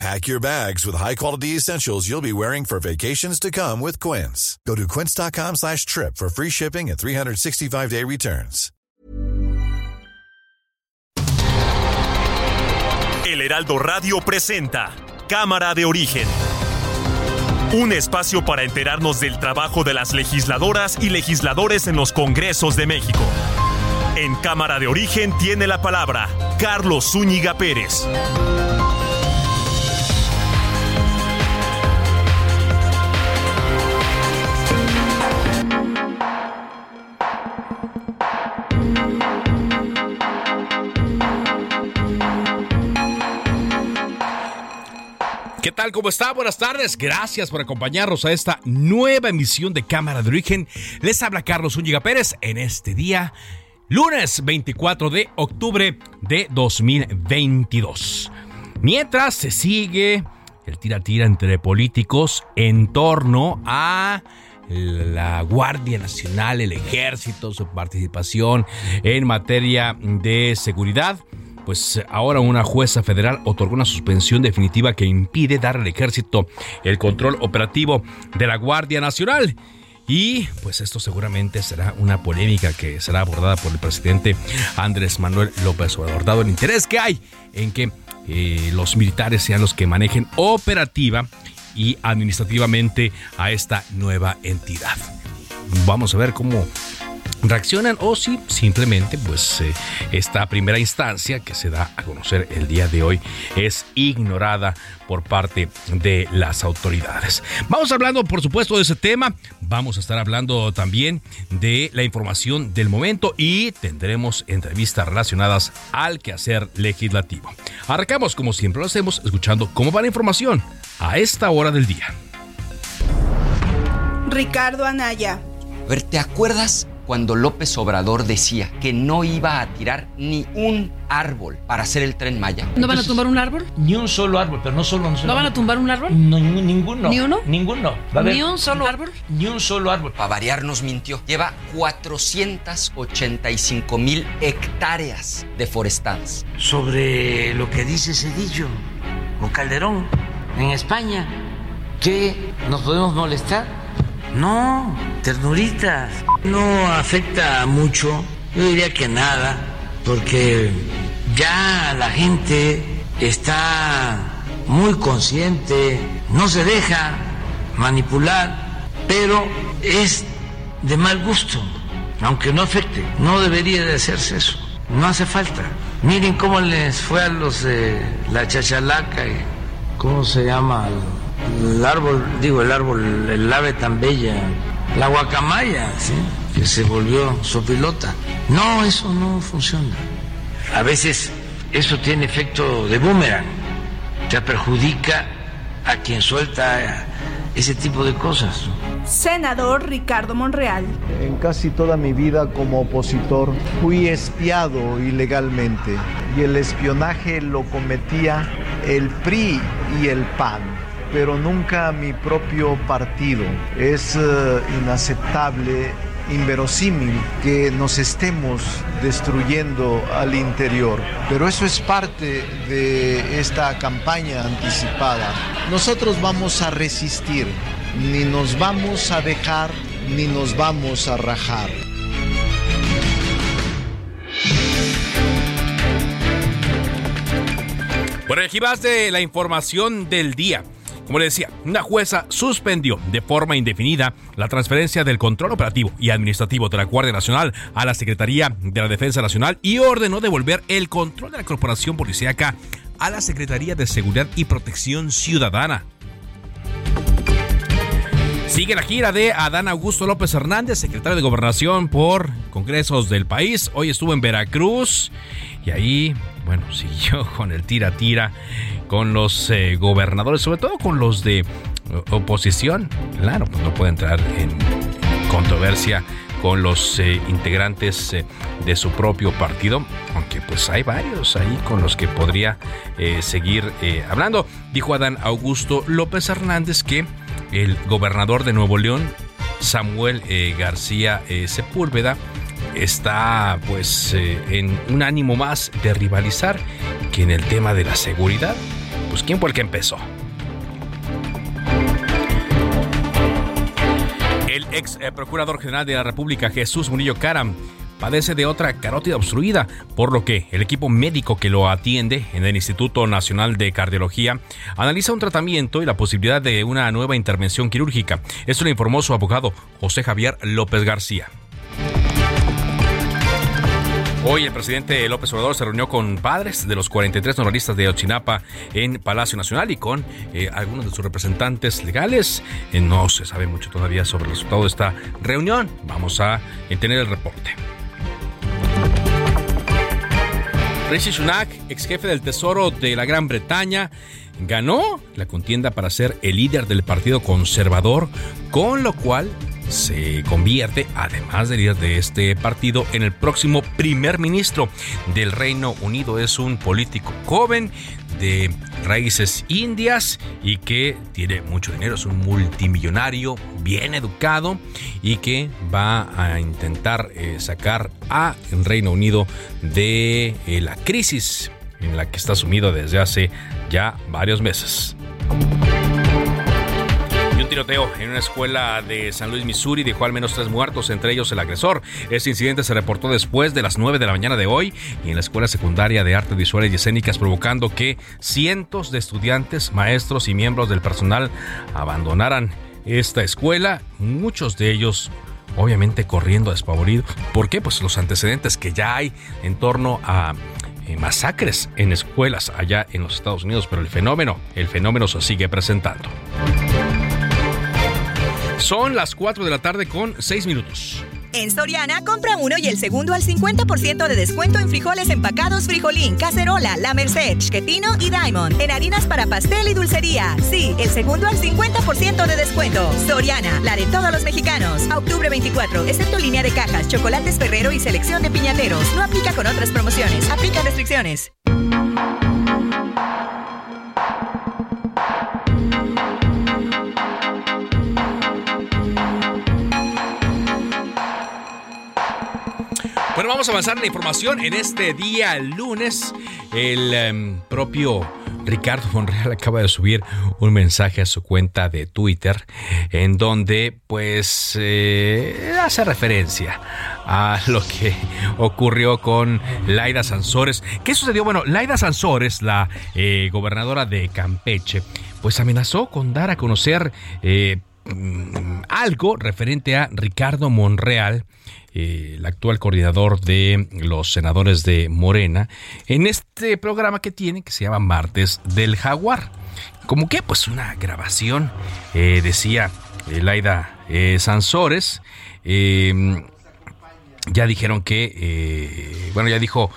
Pack your bags with high-quality essentials you'll be wearing for vacations to come with Quince. Go to quince.com slash trip for free shipping and 365-day returns. El Heraldo Radio presenta Cámara de Origen. Un espacio para enterarnos del trabajo de las legisladoras y legisladores en los congresos de México. En Cámara de Origen tiene la palabra Carlos Zúñiga Pérez. ¿Qué tal? ¿Cómo está? Buenas tardes. Gracias por acompañarnos a esta nueva emisión de Cámara de Origen. Les habla Carlos Úñiga Pérez en este día, lunes 24 de octubre de 2022. Mientras se sigue el tira-tira entre políticos en torno a la Guardia Nacional, el Ejército, su participación en materia de seguridad pues ahora una jueza federal otorgó una suspensión definitiva que impide dar al ejército el control operativo de la Guardia Nacional. Y pues esto seguramente será una polémica que será abordada por el presidente Andrés Manuel López Obrador, dado el interés que hay en que eh, los militares sean los que manejen operativa y administrativamente a esta nueva entidad. Vamos a ver cómo reaccionan o si simplemente pues eh, esta primera instancia que se da a conocer el día de hoy es ignorada por parte de las autoridades. Vamos hablando por supuesto de ese tema, vamos a estar hablando también de la información del momento y tendremos entrevistas relacionadas al quehacer legislativo. Arrancamos como siempre lo hacemos escuchando cómo va la información a esta hora del día. Ricardo Anaya. A ver, ¿te acuerdas cuando López Obrador decía que no iba a tirar ni un árbol para hacer el tren Maya. ¿No van a tumbar un árbol? Ni un solo árbol, pero no solo un solo ¿No van a tumbar un árbol? No, ninguno. ¿Ni uno? Ninguno. ¿Ni un solo árbol? Ni un solo árbol. Para variar nos mintió. Lleva 485 mil hectáreas deforestadas. Sobre lo que dice Cedillo o Calderón en España, que nos podemos molestar. No, ternuritas. No afecta mucho, yo diría que nada, porque ya la gente está muy consciente, no se deja manipular, pero es de mal gusto, aunque no afecte, no debería de hacerse eso, no hace falta. Miren cómo les fue a los de la chachalaca y cómo se llama el árbol, digo el árbol, el ave tan bella, la guacamaya, ¿sí? que se volvió sopilota. No, eso no funciona. A veces eso tiene efecto de boomerang, te perjudica a quien suelta ese tipo de cosas. Senador Ricardo Monreal. En casi toda mi vida como opositor fui espiado ilegalmente y el espionaje lo cometía el PRI y el PAN pero nunca mi propio partido. Es uh, inaceptable, inverosímil que nos estemos destruyendo al interior, pero eso es parte de esta campaña anticipada. Nosotros vamos a resistir, ni nos vamos a dejar, ni nos vamos a rajar. Bueno, aquí vas de la información del día. Como le decía, una jueza suspendió de forma indefinida la transferencia del control operativo y administrativo de la Guardia Nacional a la Secretaría de la Defensa Nacional y ordenó devolver el control de la corporación policíaca a la Secretaría de Seguridad y Protección Ciudadana. Sigue la gira de Adán Augusto López Hernández, secretario de Gobernación por congresos del país. Hoy estuvo en Veracruz y ahí, bueno, siguió con el tira-tira con los eh, gobernadores, sobre todo con los de oposición. Claro, pues no puede entrar en controversia con los eh, integrantes eh, de su propio partido, aunque pues hay varios ahí con los que podría eh, seguir hablando. Dijo Adán Augusto López Hernández que el gobernador de Nuevo León, Samuel García Sepúlveda, está pues en un ánimo más de rivalizar que en el tema de la seguridad. Pues quién fue el que empezó. El ex eh, procurador general de la República, Jesús Murillo Caram, padece de otra carótida obstruida, por lo que el equipo médico que lo atiende en el Instituto Nacional de Cardiología analiza un tratamiento y la posibilidad de una nueva intervención quirúrgica. Esto lo informó su abogado José Javier López García. Hoy el presidente López Obrador se reunió con padres de los 43 normalistas de Ochinapa en Palacio Nacional y con eh, algunos de sus representantes legales. Eh, no se sabe mucho todavía sobre el resultado de esta reunión. Vamos a tener el reporte. Rishi Sunak, ex jefe del Tesoro de la Gran Bretaña, ganó la contienda para ser el líder del Partido Conservador, con lo cual se convierte, además de líder de este partido, en el próximo primer ministro del Reino Unido. Es un político joven de raíces indias y que tiene mucho dinero, es un multimillonario bien educado y que va a intentar eh, sacar a el Reino Unido de eh, la crisis en la que está sumido desde hace ya varios meses tiroteo en una escuela de San Luis, Missouri dejó al menos tres muertos, entre ellos el agresor. Este incidente se reportó después de las 9 de la mañana de hoy y en la Escuela Secundaria de Artes Visuales y Escénicas, provocando que cientos de estudiantes, maestros y miembros del personal abandonaran esta escuela, muchos de ellos obviamente corriendo despavoridos. ¿Por qué? Pues los antecedentes que ya hay en torno a eh, masacres en escuelas allá en los Estados Unidos, pero el fenómeno, el fenómeno se sigue presentando. Son las 4 de la tarde con 6 minutos. En Soriana, compra uno y el segundo al 50% de descuento en frijoles empacados Frijolín, Cacerola, La Merced, Chiquetino y Diamond. En harinas para pastel y dulcería. Sí, el segundo al 50% de descuento. Soriana, la de todos los mexicanos. A octubre 24, excepto línea de cajas, chocolates Ferrero y selección de piñateros. No aplica con otras promociones. Aplica restricciones. Vamos a avanzar en la información. En este día, lunes, el em, propio Ricardo Monreal acaba de subir un mensaje a su cuenta de Twitter en donde pues eh, hace referencia a lo que ocurrió con Laida Sansores. ¿Qué sucedió? Bueno, Laida Sansores, la eh, gobernadora de Campeche, pues amenazó con dar a conocer eh, mm, algo referente a Ricardo Monreal eh, el actual coordinador de los senadores de Morena, en este programa que tiene que se llama Martes del Jaguar. Como que, pues una grabación, eh, decía Laida eh, Sansores. Em, ya dijeron que, bueno, ya dijo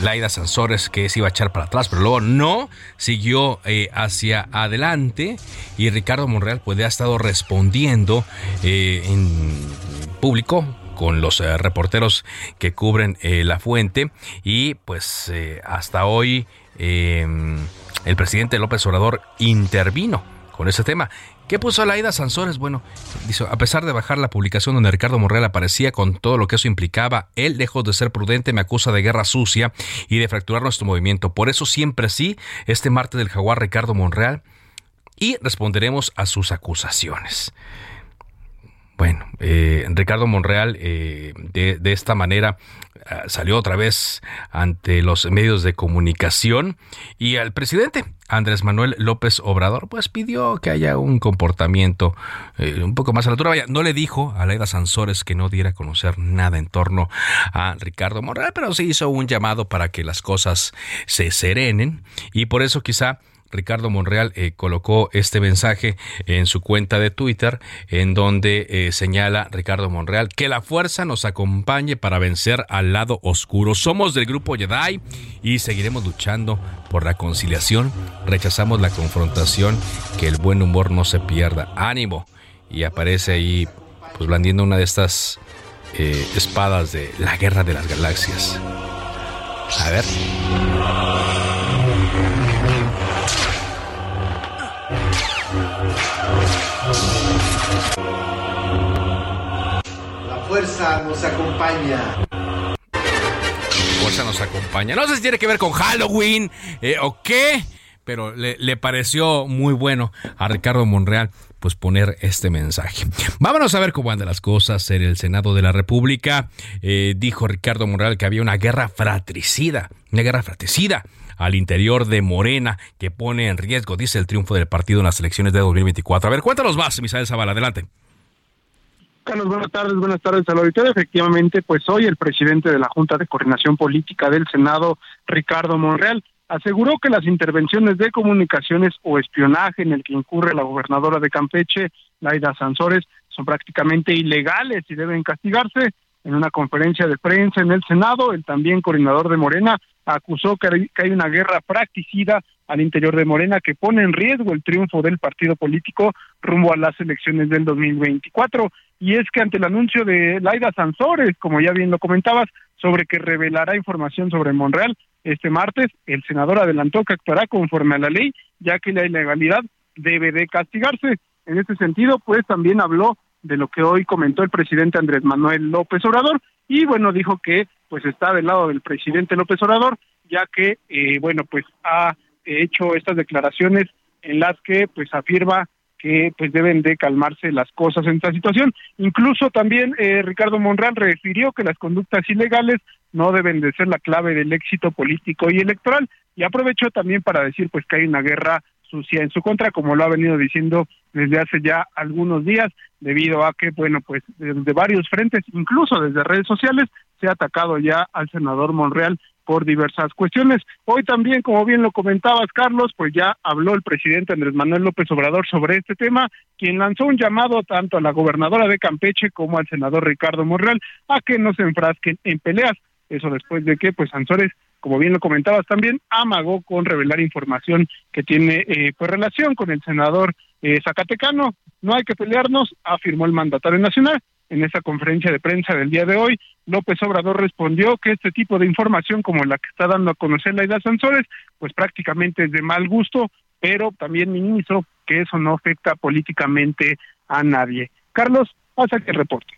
Laida Sansores que se iba a echar para atrás, pero luego no, siguió hacia adelante y Ricardo Monreal pues ha estado respondiendo en público con los eh, reporteros que cubren eh, la fuente y pues eh, hasta hoy el presidente López Obrador intervino con ese tema. ¿Qué puso Laida Sansores? Bueno, dice, a pesar de bajar la publicación donde Ricardo Monreal aparecía con todo lo que eso implicaba, él, lejos de ser prudente, me acusa de guerra sucia y de fracturar nuestro movimiento. Por eso siempre sí, este martes del jaguar Ricardo Monreal, y responderemos a sus acusaciones. Bueno, eh, Ricardo Monreal eh, de, esta manera salió otra vez ante los medios de comunicación y al presidente Andrés Manuel López Obrador pues pidió que haya un comportamiento eh, un poco más a la altura. No le dijo a Laida Sansores que no diera a conocer nada en torno a Ricardo Monreal, pero sí hizo un llamado para que las cosas se serenen y por eso quizá Ricardo Monreal eh, colocó este mensaje en su cuenta de Twitter, en donde eh, señala Ricardo Monreal que la fuerza nos acompañe para vencer al lado oscuro. Somos del grupo Jedi y seguiremos luchando por la conciliación. Rechazamos la confrontación, que el buen humor no se pierda. Ánimo. Y aparece ahí, pues blandiendo una de estas eh, espadas de la Guerra de las Galaxias. A ver. Fuerza nos acompaña. Fuerza nos acompaña. No sé si tiene que ver con Halloween eh, o qué, pero le, pareció muy bueno a Ricardo Monreal pues poner este mensaje. Vámonos a ver cómo andan las cosas en el Senado de la República. Eh, dijo Ricardo Monreal que había una guerra fratricida, una guerra fratricida al interior de Morena que pone en riesgo, dice, el triunfo del partido en las elecciones de 2024. A ver, cuéntanos más, Misael Zavala, adelante. Carlos, buenas tardes, buenas tardes al auditorio. Efectivamente, pues hoy el presidente de la Junta de Coordinación Política del Senado, Ricardo Monreal, aseguró que las intervenciones de comunicaciones o espionaje en el que incurre la gobernadora de Campeche, Laida Sansores, son prácticamente ilegales y deben castigarse. En una conferencia de prensa en el Senado, el también coordinador de Morena acusó que hay una guerra practicida al interior de Morena que pone en riesgo el triunfo del partido político rumbo a las elecciones del 2024. Y es que ante el anuncio de Laida Sansores, como ya bien lo comentabas, sobre que revelará información sobre Monreal este martes, el senador adelantó que actuará conforme a la ley, ya que la ilegalidad debe de castigarse. En este sentido, pues también habló de lo que hoy comentó el presidente Andrés Manuel López Obrador y bueno, dijo que pues está del lado del presidente López Obrador, ya que eh, bueno, pues ha hecho estas declaraciones en las que pues afirma que pues deben de calmarse las cosas en esta situación. Incluso también eh, Ricardo Monreal refirió que las conductas ilegales no deben de ser la clave del éxito político y electoral y aprovechó también para decir pues que hay una guerra sucia en su contra, como lo ha venido diciendo desde hace ya algunos días, debido a que, bueno, pues desde varios frentes, incluso desde redes sociales, se ha atacado ya al senador Monreal por diversas cuestiones. Hoy también, como bien lo comentabas, Carlos, pues ya habló el presidente Andrés Manuel López Obrador sobre este tema, quien lanzó un llamado tanto a la gobernadora de Campeche como al senador Ricardo Monreal a que no se enfrasquen en peleas. Eso después de que, pues, Sansores, como bien lo comentabas también, amagó con revelar información que tiene, eh, pues, relación con el senador eh, Zacatecano. No hay que pelearnos, afirmó el mandatario nacional. En esa conferencia de prensa del día de hoy, López Obrador respondió que este tipo de información como la que está dando a conocer la Ida Sansores, pues prácticamente es de mal gusto, pero también minimizó que eso no afecta políticamente a nadie. Carlos, hasta que reporte.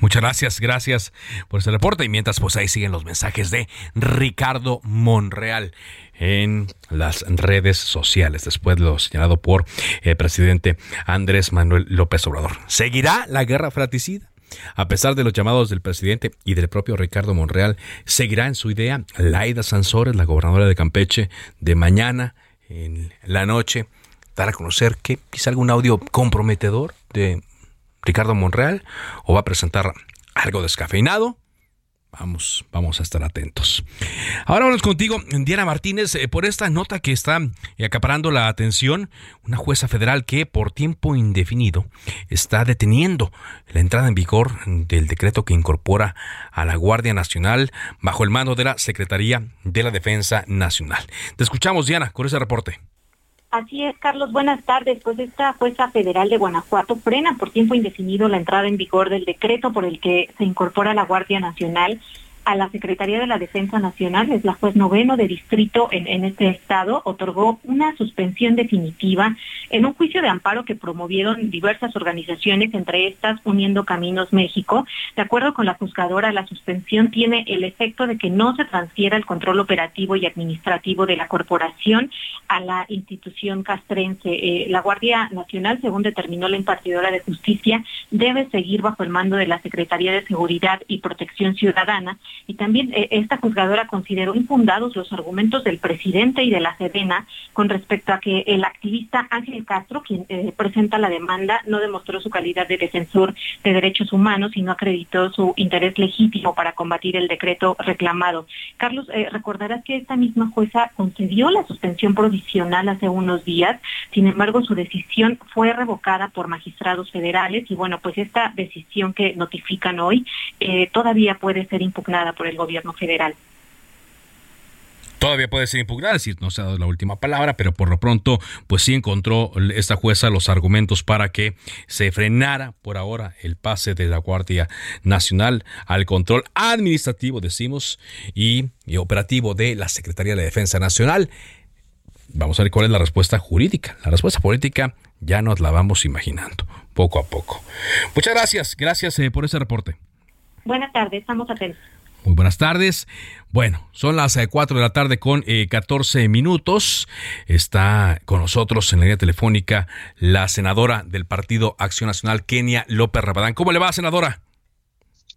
Muchas gracias, gracias por este reporte. Y mientras, pues ahí siguen los mensajes de Ricardo Monreal en las redes sociales, después de lo señalado por el presidente Andrés Manuel López Obrador. ¿Seguirá la guerra fratricida? A pesar de los llamados del presidente y del propio Ricardo Monreal, seguirá en su idea Laida Sansores, la gobernadora de Campeche, de mañana en la noche, dar a conocer que quizá algún audio comprometedor de Ricardo Monreal o va a presentar algo descafeinado. Vamos, vamos a estar atentos. Ahora vamos contigo, Diana Martínez, eh, por esta nota que está acaparando la atención. Una jueza federal que por tiempo indefinido está deteniendo la entrada en vigor del decreto que incorpora a la Guardia Nacional bajo el mando de la Secretaría de la Defensa Nacional. Te escuchamos, Diana, con ese reporte. Así es, Carlos. Buenas tardes. Pues esta jueza federal de Guanajuato frena por tiempo indefinido la entrada en vigor del decreto por el que se incorpora la Guardia Nacional a la Secretaría de la Defensa Nacional, es la juez noveno de distrito en, este estado, otorgó una suspensión definitiva en un juicio de amparo que promovieron diversas organizaciones, entre estas Uniendo Caminos México. De acuerdo con la juzgadora, la suspensión tiene el efecto de que no se transfiera el control operativo y administrativo de la corporación a la institución castrense. Eh, la Guardia Nacional, según determinó la impartidora de justicia, debe seguir bajo el mando de la Secretaría de Seguridad y Protección Ciudadana y también eh, esta juzgadora consideró infundados los argumentos del presidente y de la Sedena con respecto a que el activista Ángel Castro, quien eh, presenta la demanda, no demostró su calidad de defensor de derechos humanos y no acreditó su interés legítimo para combatir el decreto reclamado. Carlos, eh, recordarás que esta misma jueza concedió la suspensión provisional hace unos días, sin embargo su decisión fue revocada por magistrados federales y bueno, pues esta decisión que notifican hoy todavía puede ser impugnada por el gobierno federal. Todavía puede ser impugnada, es decir, no se ha dado la última palabra, pero por lo pronto, pues sí encontró esta jueza los argumentos para que se frenara por ahora el pase de la Guardia Nacional al control administrativo, decimos, y, y operativo de la Secretaría de Defensa Nacional. Vamos a ver cuál es la respuesta jurídica. La respuesta política ya nos la vamos imaginando, poco a poco. Muchas gracias, gracias eh, por ese reporte. Buenas tardes, estamos atentos. Muy buenas tardes. Bueno, son las 4 eh, de la tarde con 14 eh, minutos. Está con nosotros en la línea telefónica la senadora del Partido Acción Nacional, Kenia López Rabadán. ¿Cómo le va, senadora?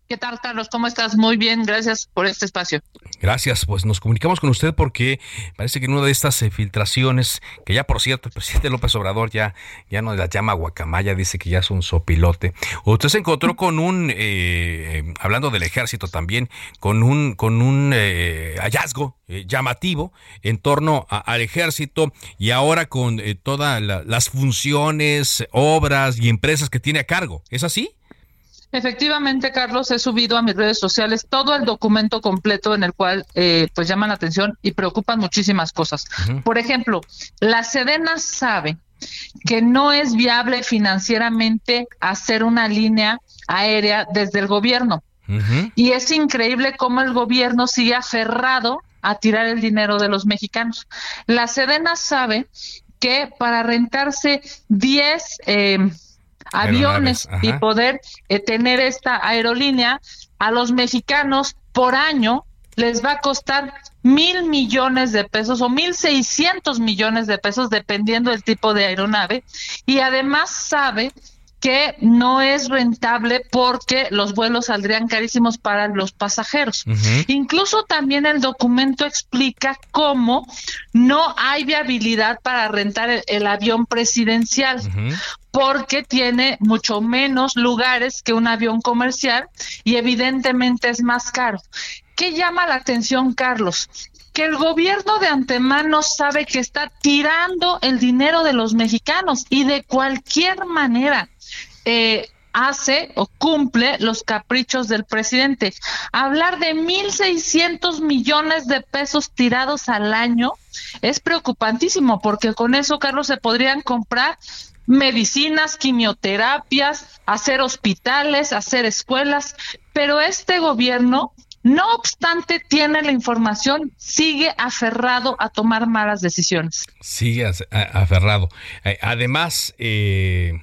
¿Qué tal, Carlos? ¿Cómo estás? Muy bien, gracias por este espacio. Gracias, pues nos comunicamos con usted porque parece que en una de estas eh, filtraciones, que ya por cierto, el presidente López Obrador ya, ya no la llama guacamaya, dice que ya es un sopilote. Usted se encontró con un, eh, hablando del ejército también, con un, con un eh, hallazgo llamativo en torno al ejército y ahora con todas las funciones, obras y empresas que tiene a cargo. ¿Es así? Efectivamente, Carlos, he subido a mis redes sociales todo el documento completo en el cual eh, pues llaman la atención y preocupan muchísimas cosas. Por ejemplo, la Sedena sabe que no es viable financieramente hacer una línea aérea desde el gobierno. Y es increíble cómo el gobierno sigue aferrado a tirar el dinero de los mexicanos. La Sedena sabe que para rentarse 10 eh, aviones y poder eh, tener esta aerolínea, a los mexicanos por año les va a costar mil millones de pesos o mil seiscientos millones de pesos dependiendo del tipo de aeronave y además sabe que no es rentable porque los vuelos saldrían carísimos para los pasajeros. Incluso también el documento explica cómo no hay viabilidad para rentar el, avión presidencial. Porque tiene mucho menos lugares que un avión comercial y evidentemente es más caro. ¿Qué llama la atención, Carlos? que el gobierno de antemano sabe que está tirando el dinero de los mexicanos y de cualquier manera eh, hace o cumple los caprichos del presidente. Hablar de 1.600 millones de pesos tirados al año es preocupantísimo porque con eso, Carlos, se podrían comprar medicinas, quimioterapias, hacer hospitales, hacer escuelas, pero este gobierno no obstante, tiene la información, sigue aferrado a tomar malas decisiones. Sigue aferrado. Eh, además, eh,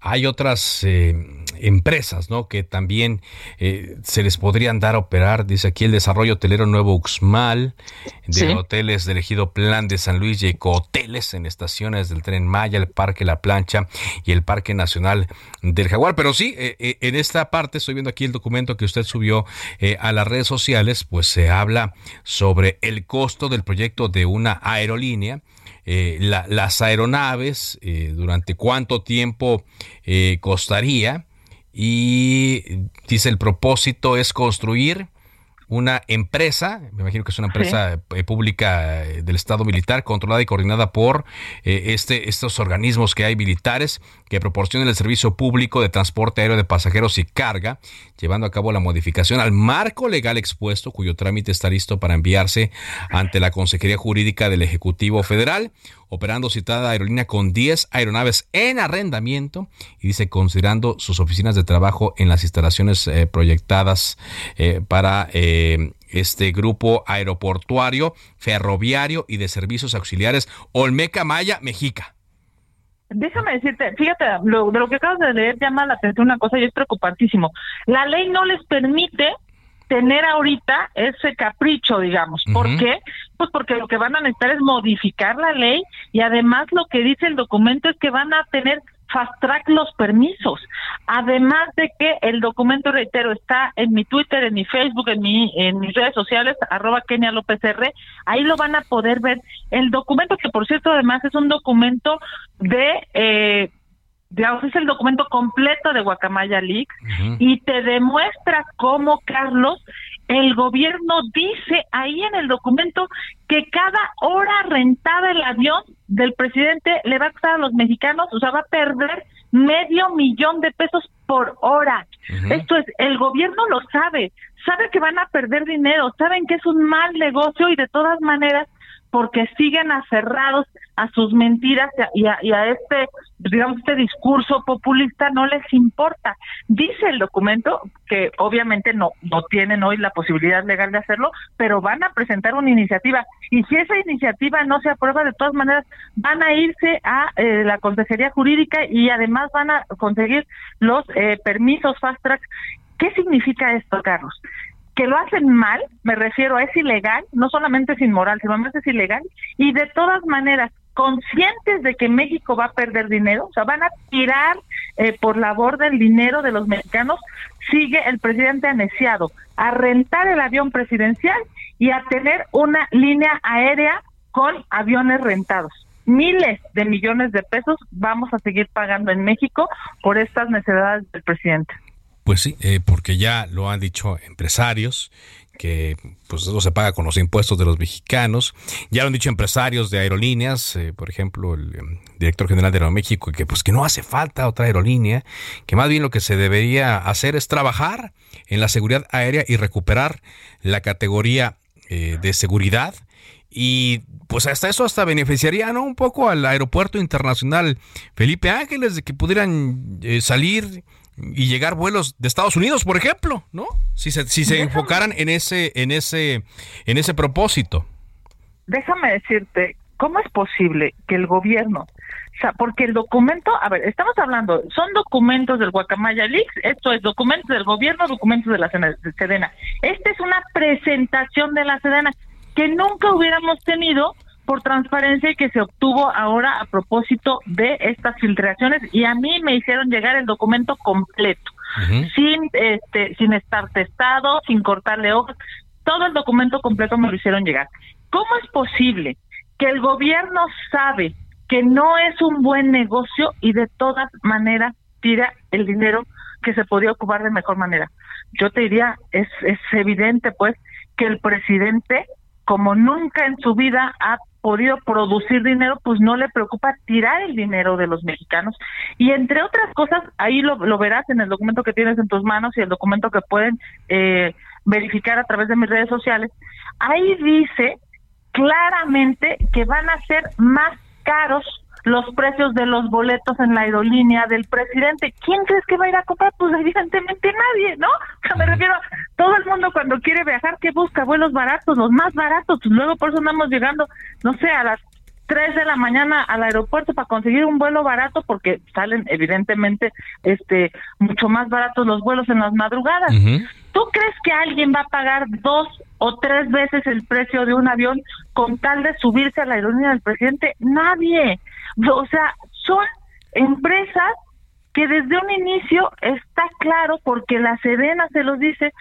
hay otras eh, empresas ¿no? que también eh, se les podrían dar a operar. Dice aquí el desarrollo hotelero Nuevo Uxmal, de hoteles del ejido Plan de San Luis y ecohoteles en estaciones del Tren Maya, el Parque La Plancha y el Parque Nacional del Jaguar. Pero sí, eh, en esta parte, estoy viendo aquí el documento que usted subió a las redes sociales, pues se habla sobre el costo del proyecto de una aerolínea eh, las aeronaves, eh, durante cuánto tiempo eh, costaría. Y dice el propósito es construir una empresa, me imagino que es una empresa eh, pública eh, del Estado militar, controlada y coordinada por eh, este, estos organismos que hay militares que proporcionan el servicio público de transporte aéreo de pasajeros y carga, llevando a cabo la modificación al marco legal expuesto, cuyo trámite está listo para enviarse ante la Consejería Jurídica del Ejecutivo Federal operando citada aerolínea con 10 aeronaves en arrendamiento y dice considerando sus oficinas de trabajo en las instalaciones eh, proyectadas eh, para eh, este grupo aeroportuario, ferroviario y de servicios auxiliares Olmeca Maya, Mexica. Déjame decirte, fíjate, lo, de lo que acabas de leer llama la atención una cosa y es preocupantísimo. La ley no les permite tener ahorita ese capricho, digamos. ¿Por qué? Pues porque lo que van a necesitar es modificar la ley y además lo que dice el documento es que van a tener fast track los permisos. Además de que el documento, reitero, está en mi Twitter, en mi Facebook, en, mi, en mis redes sociales, arroba Kenia López R, ahí lo van a poder ver. El documento, que por cierto además es un documento de... Eh, digamos, es el documento completo de Guacamaya Leaks y te demuestra cómo, Carlos, el gobierno dice ahí en el documento que cada hora rentada el avión del presidente le va a costar a los mexicanos, o sea, va a perder medio millón de pesos por hora. Esto es, el gobierno lo sabe, sabe que van a perder dinero, saben que es un mal negocio y de todas maneras porque siguen aferrados a sus mentiras y a, y a, este, digamos, este discurso populista no les importa. Dice el documento que obviamente no, no tienen hoy la posibilidad legal de hacerlo, pero van a presentar una iniciativa. Y si esa iniciativa no se aprueba, de todas maneras, van a irse a eh, la Consejería Jurídica y además van a conseguir los eh, permisos fast track. ¿Qué significa esto, Carlos? que lo hacen mal, me refiero a es ilegal, no solamente es inmoral, sino además es ilegal, y de todas maneras, conscientes de que México va a perder dinero, o sea, van a tirar eh, por la borda el dinero de los mexicanos, sigue el presidente anesiado a rentar el avión presidencial y a tener una línea aérea con aviones rentados. Miles de millones de pesos vamos a seguir pagando en México por estas necesidades del presidente. Pues sí, eh, porque ya lo han dicho empresarios que pues eso se paga con los impuestos de los mexicanos. Ya lo han dicho empresarios de aerolíneas, eh, por ejemplo, el em, director general de Aeroméxico, que pues que no hace falta otra aerolínea, que más bien lo que se debería hacer es trabajar en la seguridad aérea y recuperar la categoría eh, de seguridad y pues hasta eso hasta beneficiaría ¿no? un poco al aeropuerto internacional Felipe Ángeles de que pudieran salir y llegar vuelos de Estados Unidos, por ejemplo, ¿no? Si se, si se enfocaran en ese, en ese, en ese propósito. Déjame decirte, ¿cómo es posible que el gobierno, o sea, porque el documento, a ver, estamos hablando, son documentos del Guacamaya Leaks, esto es documentos del gobierno, documentos de la Sedena. Esta es una presentación de la Sedena que nunca hubiéramos tenido por transparencia y que se obtuvo ahora a propósito de estas filtraciones y a mí me hicieron llegar el documento completo, sin este sin estar testado, sin cortarle hojas, todo el documento completo me lo hicieron llegar. ¿Cómo es posible que el gobierno sabe que no es un buen negocio y de todas maneras tira el dinero que se podía ocupar de mejor manera? Yo te diría, es, es evidente pues que el presidente como nunca en su vida ha podido producir dinero, pues no le preocupa tirar el dinero de los mexicanos. Y entre otras cosas, ahí lo, verás en el documento que tienes en tus manos y el documento que pueden eh, verificar a través de mis redes sociales, ahí dice claramente que van a ser más caros los precios de los boletos en la aerolínea del presidente. ¿Quién crees que va a ir a comprar? Pues evidentemente nadie, ¿no? me refiero a todo el mundo cuando quiere viajar que busca vuelos baratos, los más baratos. Pues luego por eso andamos llegando, no sé, a las 3 de la mañana al aeropuerto para conseguir un vuelo barato porque salen evidentemente este mucho más baratos los vuelos en las madrugadas. ¿Tú crees que alguien va a pagar dos o tres veces el precio de un avión con tal de subirse a la aerolínea del presidente? Nadie. O sea, son empresas que desde un inicio está claro, porque la Sedena se los dice,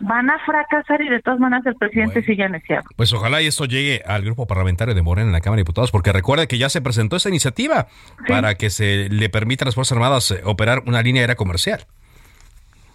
van a fracasar y de todas maneras el presidente sigue aneciado. Pues ojalá y esto llegue al grupo parlamentario de Morena en la Cámara de Diputados, porque recuerda que ya se presentó esa iniciativa para que se le permita a las Fuerzas Armadas eh, operar una línea aérea comercial.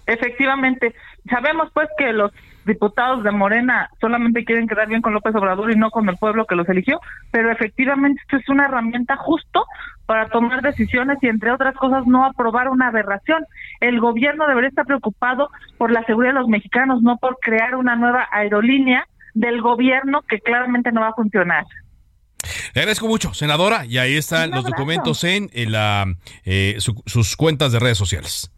Efectivamente, sabemos pues que los diputados de Morena solamente quieren quedar bien con López Obrador y no con el pueblo que los eligió, pero efectivamente esto es una herramienta justo para tomar decisiones y entre otras cosas no aprobar una aberración. El gobierno debería estar preocupado por la seguridad de los mexicanos, no por crear una nueva aerolínea del gobierno que claramente no va a funcionar. Le agradezco mucho, senadora, y ahí están los documentos en, la, eh, sus cuentas de redes sociales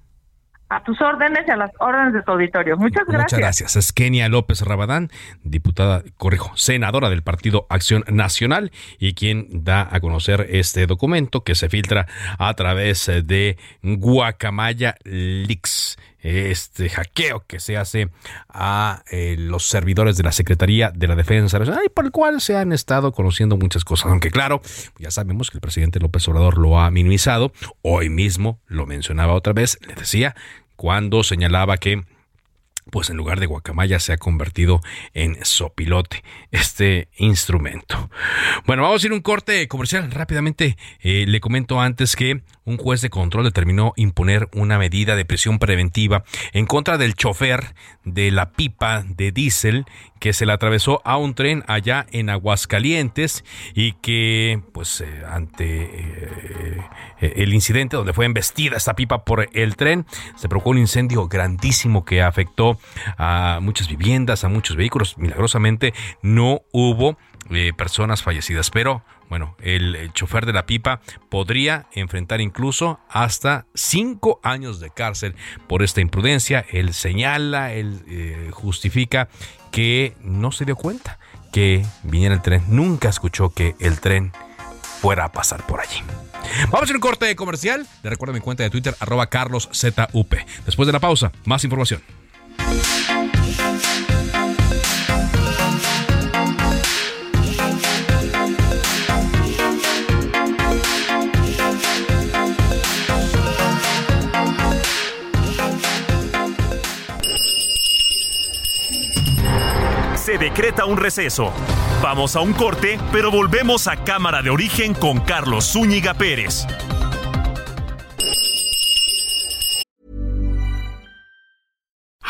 a tus órdenes y a las órdenes de tu auditorio. Muchas gracias. Muchas gracias. Es Kenia López Rabadán, diputada, corrijo, senadora del Partido Acción Nacional y quien da a conocer este documento que se filtra a través de Guacamaya Leaks este hackeo que se hace a eh, los servidores de la Secretaría de la Defensa Nacional y por el cual se han estado conociendo muchas cosas. Aunque claro, ya sabemos que el presidente López Obrador lo ha minimizado. Hoy mismo lo mencionaba otra vez, le decía, cuando señalaba que pues en lugar de guacamaya se ha convertido en sopilote este instrumento. Bueno, vamos a ir a un corte comercial rápidamente. Eh, le comento antes que un juez de control determinó imponer una medida de prisión preventiva en contra del chofer de la pipa de diésel que se le atravesó a un tren allá en Aguascalientes y que pues eh, ante eh, el incidente donde fue embestida esta pipa por el tren se provocó un incendio grandísimo que afectó a muchas viviendas, a muchos vehículos. Milagrosamente no hubo eh, personas fallecidas, pero bueno, el, chofer de la pipa podría enfrentar incluso hasta cinco años de cárcel por esta imprudencia. Él señala, él eh, justifica que no se dio cuenta que viniera el tren, nunca escuchó que el tren fuera a pasar por allí. Vamos a un corte comercial. Le recuerdo mi cuenta de Twitter, arroba carloszup. Después de la pausa, más información. Se decreta un receso. Vamos a un corte, pero volvemos a Cámara de Origen con Carlos Zúñiga Pérez.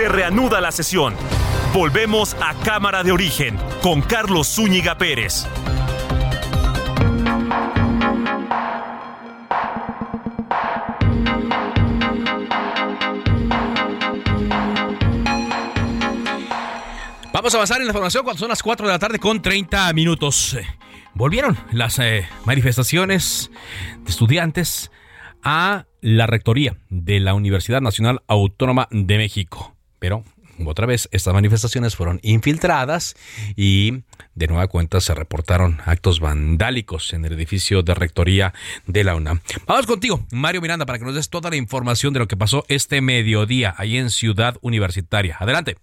Se reanuda la sesión. Volvemos a Cámara de Origen con Carlos Zúñiga Pérez. Vamos a avanzar en la información cuando son las 4 de la tarde con 30 minutos. Volvieron las eh, manifestaciones de estudiantes a la rectoría de la Universidad Nacional Autónoma de México. Pero otra vez estas manifestaciones fueron infiltradas y de nueva cuenta se reportaron actos vandálicos en el edificio de rectoría de la UNAM. Vamos contigo, Mario Miranda, para que nos des toda la información de lo que pasó este mediodía ahí en Ciudad Universitaria. Adelante.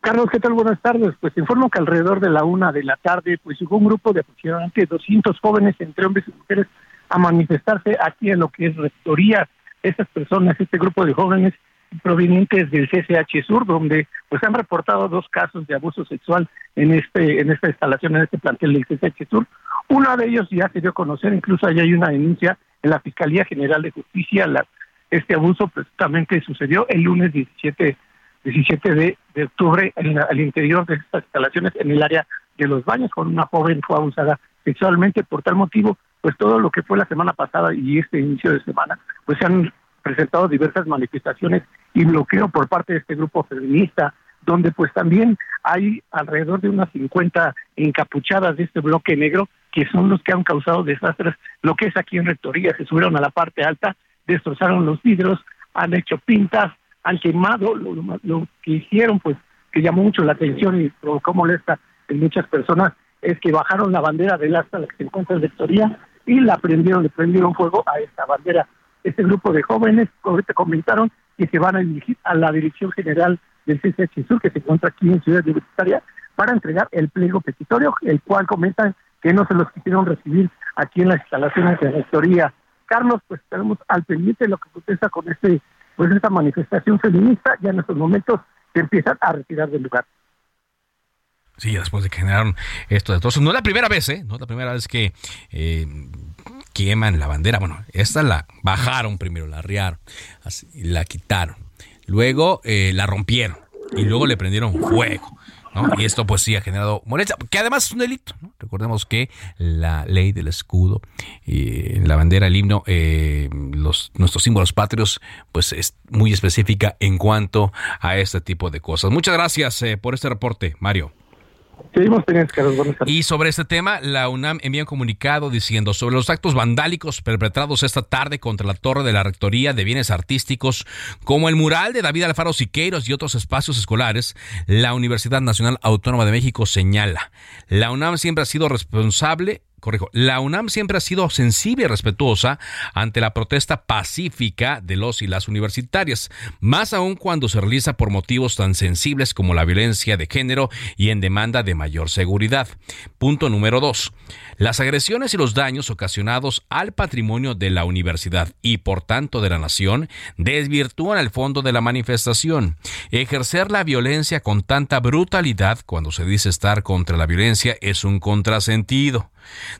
Carlos, ¿qué tal? Buenas tardes. Pues informo que alrededor de la una de la tarde, pues llegó un grupo de aproximadamente 200 jóvenes, entre hombres y mujeres, a manifestarse aquí en lo que es rectoría. Estas personas, este grupo de jóvenes provenientes del CCH Sur, donde pues han reportado dos casos de abuso sexual en este en esta instalación, en este plantel del CCH Sur. Uno de ellos ya se dio a conocer, incluso ahí hay una denuncia en la Fiscalía General de Justicia. La, este abuso precisamente sucedió el lunes 17 17 de, octubre en al interior de estas instalaciones en el área de los baños con una joven fue abusada sexualmente por tal motivo pues todo lo que fue la semana pasada y este inicio de semana pues se han presentado diversas manifestaciones y bloqueo por parte de este grupo feminista donde pues también hay alrededor de unas 50 encapuchadas de este bloque negro que son los que han causado desastres lo que es aquí en rectoría se subieron a la parte alta destrozaron los vidrios han hecho pintas han quemado, lo, que hicieron, pues, que llamó mucho la atención y provocó molesta en muchas personas, es que bajaron la bandera del asta la que se encuentra en Victoria y la prendieron, le prendieron fuego a esta bandera. Este grupo de jóvenes comentaron que se van a dirigir a la Dirección General del CCH Sur, que se encuentra aquí en Ciudad Universitaria, para entregar el pliego petitorio, el cual comentan que no se los quisieron recibir aquí en las instalaciones de Rectoría. Carlos, pues tenemos al pendiente lo que contesta con este pues esta manifestación feminista ya en estos momentos se empiezan a retirar del lugar. Sí, después de que generaron esto de todos. No es la primera vez, ¿eh? No es la primera vez que eh, queman la bandera. Bueno, esta la bajaron primero, la arriaron, la quitaron. Luego eh, la rompieron y luego le prendieron fuego. Y esto pues sí ha generado molestia, que además es un delito. Recordemos que la ley del escudo, y la bandera, el himno, eh, los, nuestros símbolos patrios, pues es muy específica en cuanto a este tipo de cosas. Muchas gracias eh, por este reporte, Mario. Y sobre este tema, la UNAM envía un comunicado diciendo sobre los actos vandálicos perpetrados esta tarde contra la torre de la Rectoría de Bienes Artísticos, como el mural de David Alfaro Siqueiros y otros espacios escolares, la Universidad Nacional Autónoma de México señala, la UNAM siempre ha sido responsable corrijo, la UNAM siempre ha sido sensible y respetuosa ante la protesta pacífica de los y las universitarias, más aún cuando se realiza por motivos tan sensibles como la violencia de género y en demanda de mayor seguridad. Punto número dos. Las agresiones y los daños ocasionados al patrimonio de la universidad y por tanto de la nación desvirtúan el fondo de la manifestación. Ejercer la violencia con tanta brutalidad cuando se dice estar contra la violencia es un contrasentido.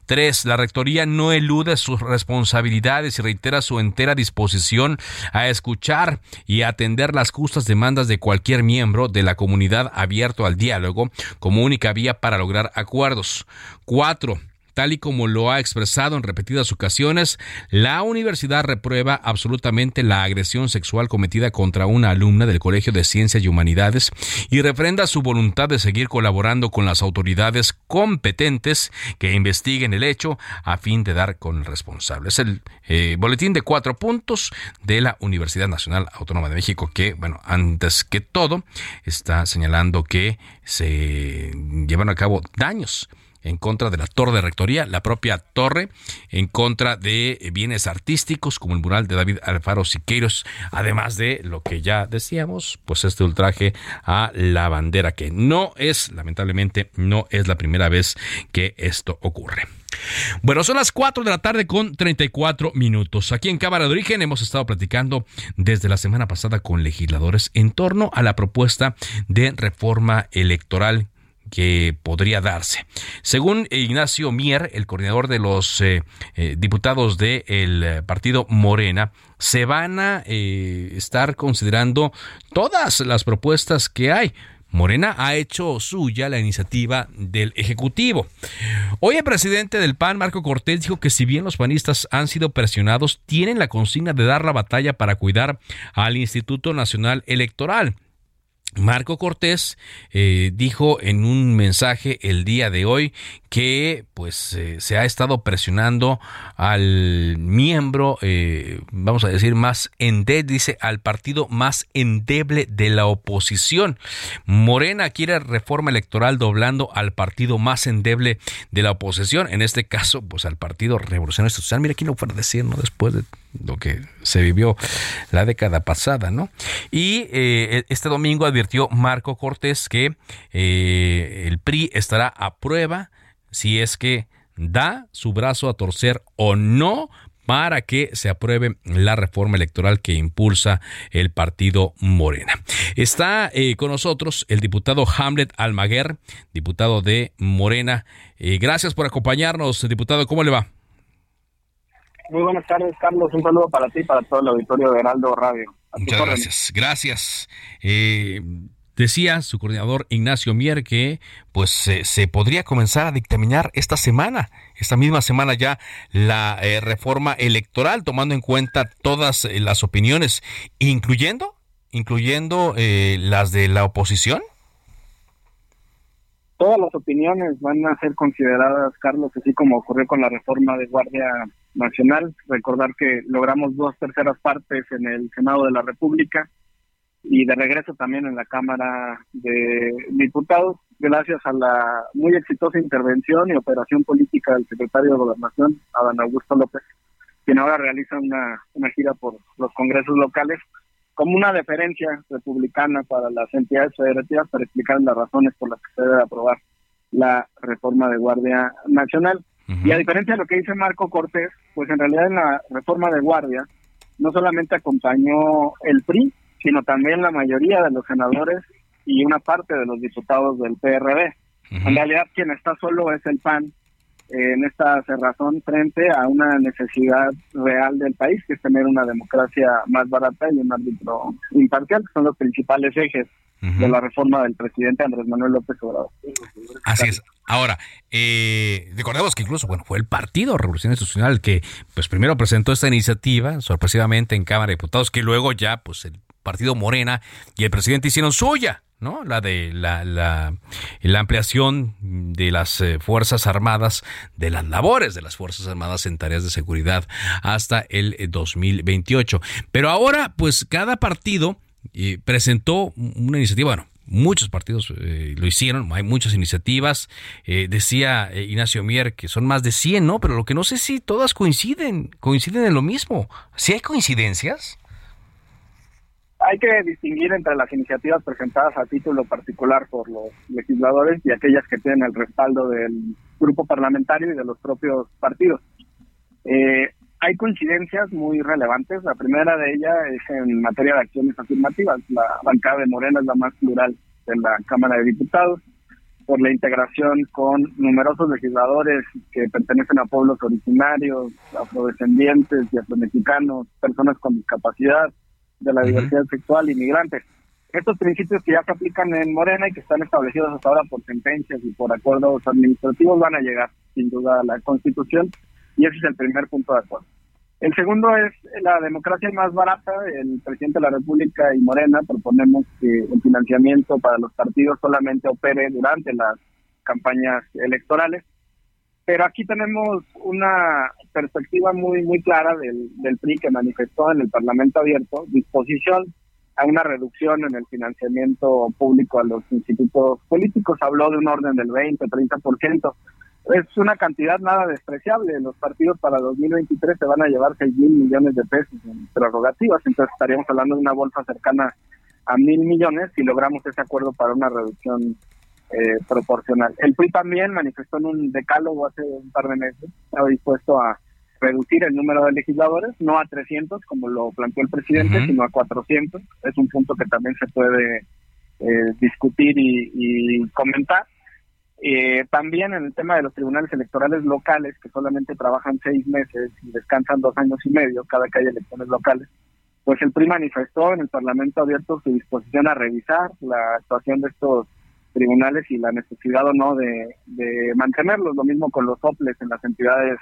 3. La Rectoría no elude sus responsabilidades y reitera su entera disposición a escuchar y atender las justas demandas de cualquier miembro de la comunidad abierto al diálogo como única vía para lograr acuerdos. 4 tal y como lo ha expresado en repetidas ocasiones, la universidad reprueba absolutamente la agresión sexual cometida contra una alumna del Colegio de Ciencias y Humanidades y refrenda su voluntad de seguir colaborando con las autoridades competentes que investiguen el hecho a fin de dar con el responsable. Es el eh, boletín de cuatro puntos de la Universidad Nacional Autónoma de México que, bueno, antes que todo, está señalando que se llevan a cabo daños en contra de la torre de rectoría, la propia torre, en contra de bienes artísticos como el mural de David Alfaro Siqueiros, además de lo que ya decíamos, pues este ultraje a la bandera, que no es, lamentablemente, no es la primera vez que esto ocurre. Bueno, son las 4 de la tarde con 34 minutos. Aquí en Cámara de Origen hemos estado platicando desde la semana pasada con legisladores en torno a la propuesta de reforma electoral que podría darse. Según Ignacio Mier, el coordinador de los eh, eh, diputados del eh, partido Morena, se van a estar considerando todas las propuestas que hay. Morena ha hecho suya la iniciativa del Ejecutivo. Hoy el presidente del PAN, Marco Cortés, dijo que si bien los panistas han sido presionados, tienen la consigna de dar la batalla para cuidar al Instituto Nacional Electoral. Marco Cortés eh, dijo en un mensaje el día de hoy que pues eh, se ha estado presionando al miembro, eh, vamos a decir, más endeble, dice, al partido más endeble de la oposición. Morena quiere reforma electoral doblando al partido más endeble de la oposición, en este caso, pues al partido Revolucionario Social. Mira, quién lo puede decir. Después de lo que se vivió la década pasada, ¿no? Y eh, este domingo advirtió Marco Cortés que eh, el PRI estará a prueba si es que da su brazo a torcer o no para que se apruebe la reforma electoral que impulsa el partido Morena. Está eh, con nosotros el diputado Hamlet Almaguer, diputado de Morena. gracias por acompañarnos, diputado. ¿Cómo le va? Muy buenas tardes, Carlos. Un saludo para ti y para todo el auditorio de Heraldo Radio. Muchas gracias. Gracias. Eh, decía su coordinador Ignacio Mier que pues se podría comenzar a dictaminar esta semana, esta misma semana ya, la eh, reforma electoral, tomando en cuenta todas eh, las opiniones, incluyendo, incluyendo las de la oposición. Todas las opiniones van a ser consideradas, Carlos, así como ocurrió con la reforma de Guardia Nacional. Recordar que logramos dos terceras partes en el Senado de la República y de regreso también en la Cámara de Diputados, gracias a la muy exitosa intervención y operación política del secretario de Gobernación, Adán Augusto López, quien ahora realiza una, una gira por los congresos locales como una deferencia republicana para las entidades federativas para explicar las razones por las que se debe aprobar la reforma de Guardia Nacional. Y a diferencia de lo que dice Marco Cortés, pues en realidad en la reforma de guardia no solamente acompañó el PRI, sino también la mayoría de los senadores y una parte de los diputados del PRD. En realidad quien está solo es el PAN en esta cerrazón frente a una necesidad real del país, que es tener una democracia más barata y un árbitro imparcial, que son los principales ejes de la reforma del presidente Andrés Manuel López Obrador. Así es. Ahora, eh, recordemos que incluso bueno fue el Partido Revolución Institucional que pues primero presentó esta iniciativa sorpresivamente en Cámara de Diputados que luego ya pues el Partido Morena y el presidente hicieron suya. ¿no? La de la, la, la ampliación de las eh, Fuerzas Armadas, de las labores de las Fuerzas Armadas en tareas de seguridad hasta el 2028. Eh, Pero ahora, pues cada partido presentó una iniciativa, bueno, muchos partidos eh, lo hicieron, hay muchas iniciativas. Eh, decía eh, Ignacio Mier que son más de 100, ¿no? Pero lo que no sé si todas coinciden, coinciden en lo mismo. ¿Si hay coincidencias? Hay que distinguir entre las iniciativas presentadas a título particular por los legisladores y aquellas que tienen el respaldo del grupo parlamentario y de los propios partidos. Eh, hay coincidencias muy relevantes. La primera de ellas es en materia de acciones afirmativas. La bancada de Morena es la más plural de la Cámara de Diputados por la integración con numerosos legisladores que pertenecen a pueblos originarios, afrodescendientes y afromexicanos, personas con discapacidad, de la diversidad sexual, inmigrantes. Estos principios que ya se aplican en Morena y que están establecidos hasta ahora por sentencias y por acuerdos administrativos van a llegar sin duda a la Constitución y ese es el primer punto de acuerdo. El segundo es la democracia más barata. El presidente de la República y Morena proponemos que el financiamiento para los partidos solamente opere durante las campañas electorales. Pero aquí tenemos una perspectiva muy muy clara del, del PRI que manifestó en el Parlamento abierto disposición a una reducción en el financiamiento público a los institutos políticos. Habló de un orden del 20-30% es una cantidad nada despreciable. Los partidos para 2023 se van a llevar 6 mil millones de pesos en prerrogativas, entonces estaríamos hablando de una bolsa cercana a mil millones si logramos ese acuerdo para una reducción eh, proporcional. El PRI también manifestó en un decálogo hace un par de meses, estaba dispuesto a reducir el número de legisladores, no a 300 como lo planteó el presidente, sino a 400. Es un punto que también se puede eh, discutir y comentar eh, también en el tema de los tribunales electorales locales, que solamente trabajan seis meses y descansan dos años y medio cada que hay elecciones locales, pues el PRI manifestó en el Parlamento abierto su disposición a revisar la actuación de estos tribunales y la necesidad o no de, mantenerlos, lo mismo con los OPLES en las entidades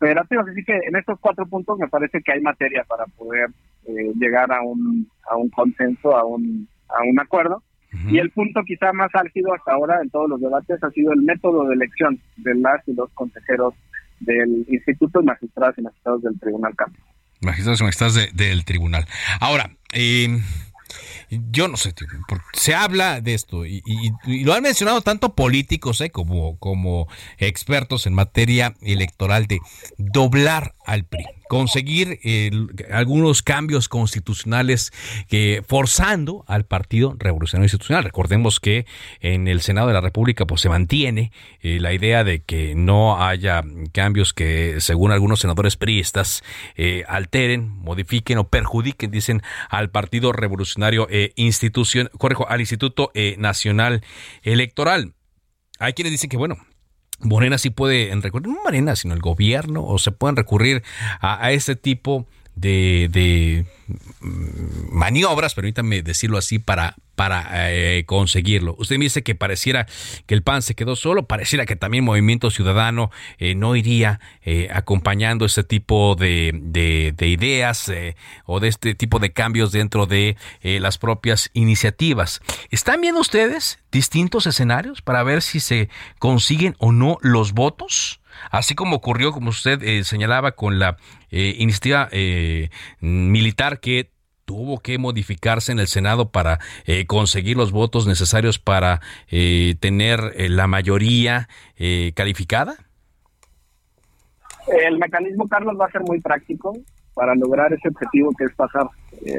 federativas. Así que en estos cuatro puntos me parece que hay materia para poder eh, llegar a un, a un consenso, a un, a un acuerdo. Y el punto quizá más álgido hasta ahora en todos los debates ha sido el método de elección de las y los consejeros del Instituto de Magistrados y Magistrados del Tribunal Campo. Magistrados y Magistrados del Tribunal. Ahora, eh, yo no sé, se habla de esto y, lo han mencionado tanto políticos eh, como, como expertos en materia electoral de doblar al PRI, conseguir algunos cambios constitucionales que forzando al Partido Revolucionario Institucional. Recordemos que en el Senado de la República pues se mantiene eh, la idea de que no haya cambios que según algunos senadores priistas eh, alteren, modifiquen o perjudiquen, dicen, al Partido Revolucionario eh, institución, correjo, al Instituto eh, Nacional Electoral. Hay quienes dicen que, bueno, Morena sí puede recurrir, no Morena, sino el gobierno, o se pueden recurrir a, a este tipo de, de mm, maniobras, permítanme decirlo así, para, para eh, conseguirlo. Usted me dice que pareciera que el PAN se quedó solo, pareciera que también Movimiento Ciudadano eh, no iría eh, acompañando este tipo de, de, ideas o de este tipo de cambios dentro de las propias iniciativas. ¿Están viendo ustedes distintos escenarios para ver si se consiguen o no los votos? Así como ocurrió, como usted señalaba, con la iniciativa militar que tuvo que modificarse en el Senado para eh, conseguir los votos necesarios para eh, tener eh, la mayoría calificada? El mecanismo, Carlos, va a ser muy práctico para lograr ese objetivo que es pasar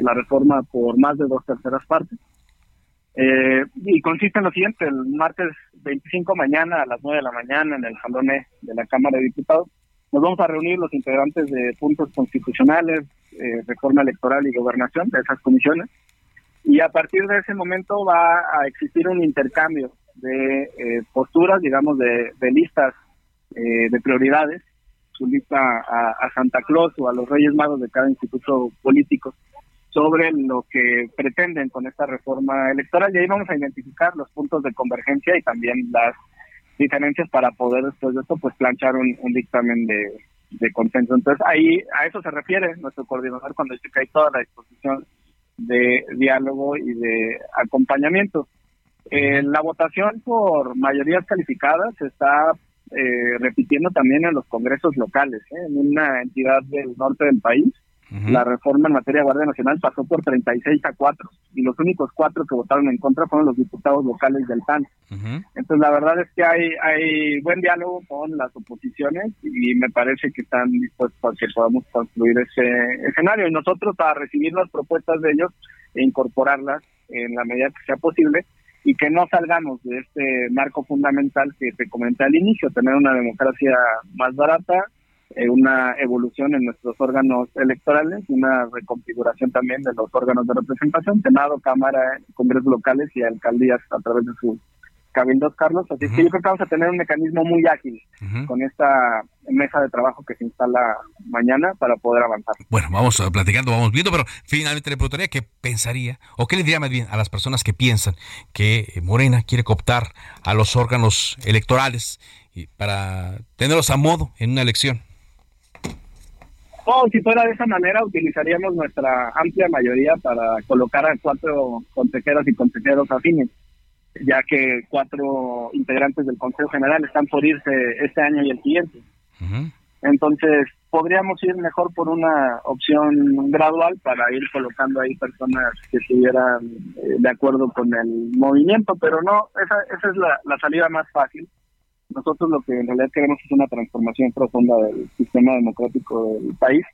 la reforma por más de dos terceras partes. y consiste en lo siguiente, el martes 25 mañana a las 9 de la mañana en el salón de la Cámara de Diputados, nos vamos a reunir los integrantes de puntos constitucionales, eh, reforma electoral y gobernación de esas comisiones. Y a partir de ese momento va a existir un intercambio de eh, posturas, digamos, de, listas eh, de prioridades, su lista a, Santa Claus o a los Reyes Magos de cada instituto político sobre lo que pretenden con esta reforma electoral y ahí vamos a identificar los puntos de convergencia y también las diferencias para poder después de esto pues planchar un, dictamen de, de, consenso. Entonces ahí a eso se refiere nuestro coordinador cuando dice que hay toda la disposición de diálogo y de acompañamiento. Eh, la votación por mayorías calificadas se está eh, repitiendo también en los congresos locales, ¿eh? en una entidad del norte del país. La reforma en materia de Guardia Nacional pasó por 36 a 4 y los únicos cuatro que votaron en contra fueron los diputados locales del PAN. Entonces la verdad es que hay, hay buen diálogo con las oposiciones y me parece que están dispuestos a que podamos construir ese escenario y nosotros a recibir las propuestas de ellos e incorporarlas en la medida que sea posible y que no salgamos de este marco fundamental que te comenté al inicio, tener una democracia más barata, eh, una evolución en nuestros órganos electorales, una reconfiguración también de los órganos de representación, Senado, Cámara, Congresos locales y alcaldías a través de sus cabildos, Carlos. Así que yo creo que vamos a tener un mecanismo muy ágil con esta mesa de trabajo que se instala mañana para poder avanzar. Bueno, vamos platicando, vamos viendo, pero finalmente le preguntaría qué pensaría o qué le diría más bien a las personas que piensan que Morena quiere cooptar a los órganos electorales para tenerlos a modo en una elección. Oh, si fuera de esa manera, utilizaríamos nuestra amplia mayoría para colocar a cuatro consejeros y consejeros afines, ya que cuatro integrantes del Consejo General están por irse este año y el siguiente. Entonces, podríamos ir mejor por una opción gradual para ir colocando ahí personas que estuvieran eh, de acuerdo con el movimiento, pero no, esa, esa es la, la salida más fácil nosotros lo que en realidad queremos es una transformación profunda del sistema democrático del país.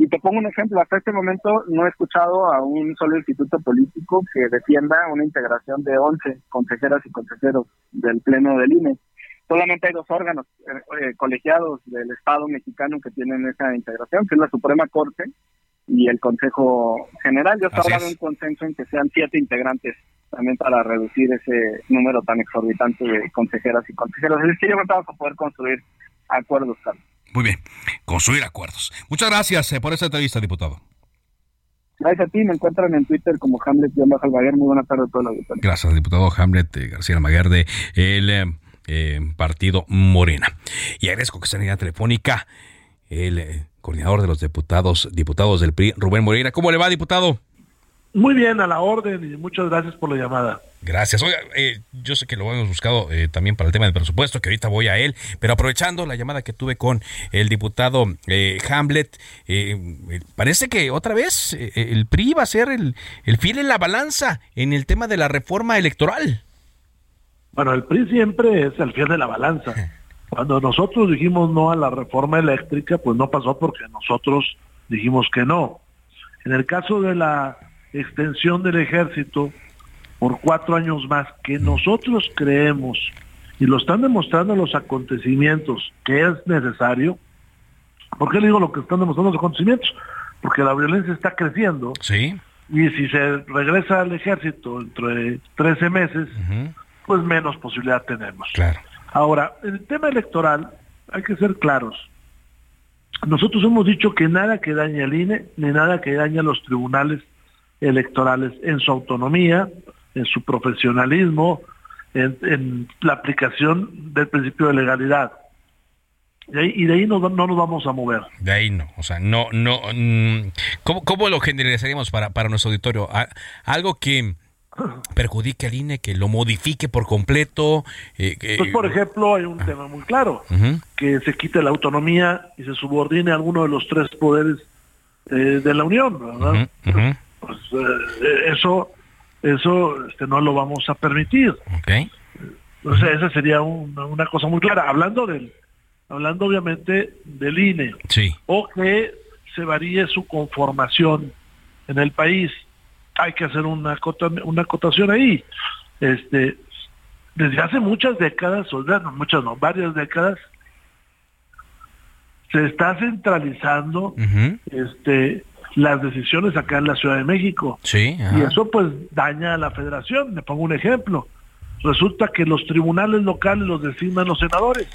Y te pongo un ejemplo, hasta este momento no he escuchado a un solo instituto político que defienda una integración de 11 consejeras y consejeros del Pleno del INE. Solamente hay dos órganos eh, eh, colegiados del Estado mexicano que tienen esa integración, que es la Suprema Corte y el Consejo General. Yo estaba de un consenso en que sean siete integrantes también para reducir ese número tan exorbitante de consejeras y consejeros. Es que yo creo que a poder construir acuerdos, Carlos. Muy bien, construir acuerdos. Muchas gracias eh, por esta entrevista, diputado. Gracias a ti, me encuentran en Twitter como Hamlet Almaguer. Muy buenas tardes a todos los Gracias, diputado Hamlet eh, García Almaguer de el eh, Partido Morena. Y agradezco que está en línea telefónica el coordinador de los diputados, diputados del PRI, Rubén Moreira. ¿Cómo le va, diputado? Muy bien, a la orden y muchas gracias por la llamada. Gracias. Oiga, eh, yo sé que lo hemos buscado eh, también para el tema del presupuesto, que ahorita voy a él, pero aprovechando la llamada que tuve con el diputado eh, Hamlet, parece que otra vez el PRI va a ser el, el fiel en la balanza en el tema de la reforma electoral. Bueno, el PRI siempre es el fiel de la balanza. Cuando nosotros dijimos no a la reforma eléctrica, pues no pasó porque nosotros dijimos que no. En el caso de la extensión del ejército por cuatro años más, que nosotros creemos, y lo están demostrando los acontecimientos, que es necesario. ¿Por qué le digo lo que están demostrando los acontecimientos? Porque la violencia está creciendo. Sí. Y si se regresa al ejército entre 13 meses, pues menos posibilidad tenemos. Claro. Ahora, en el tema electoral, hay que ser claros. Nosotros hemos dicho que nada que dañe al INE, ni nada que dañe a los tribunales electorales en su autonomía, en su profesionalismo, en, la aplicación del principio de legalidad. Y de ahí, no, no, nos vamos a mover. De ahí no, o sea, no, no, mm, ¿cómo, cómo lo generalizaríamos para, para nuestro auditorio? ¿Algo que perjudique al INE, que lo modifique por completo? Eh, pues, por ejemplo, hay un tema muy claro, que se quite la autonomía y se subordine a alguno de los tres poderes eh, de la Unión, ¿verdad? Pues eh, eso eso este, no lo vamos a permitir. Okay. Entonces esa sería una, cosa muy clara. Hablando del, hablando obviamente del INE, sí. o que se varíe su conformación en el país. Hay que hacer una, una acotación ahí. Este, desde hace muchas décadas, o no, muchas no, varias décadas, se está centralizando este las decisiones acá en la Ciudad de México. Sí, y eso pues daña a la federación. Le pongo un ejemplo. Resulta que los tribunales locales los designan los senadores.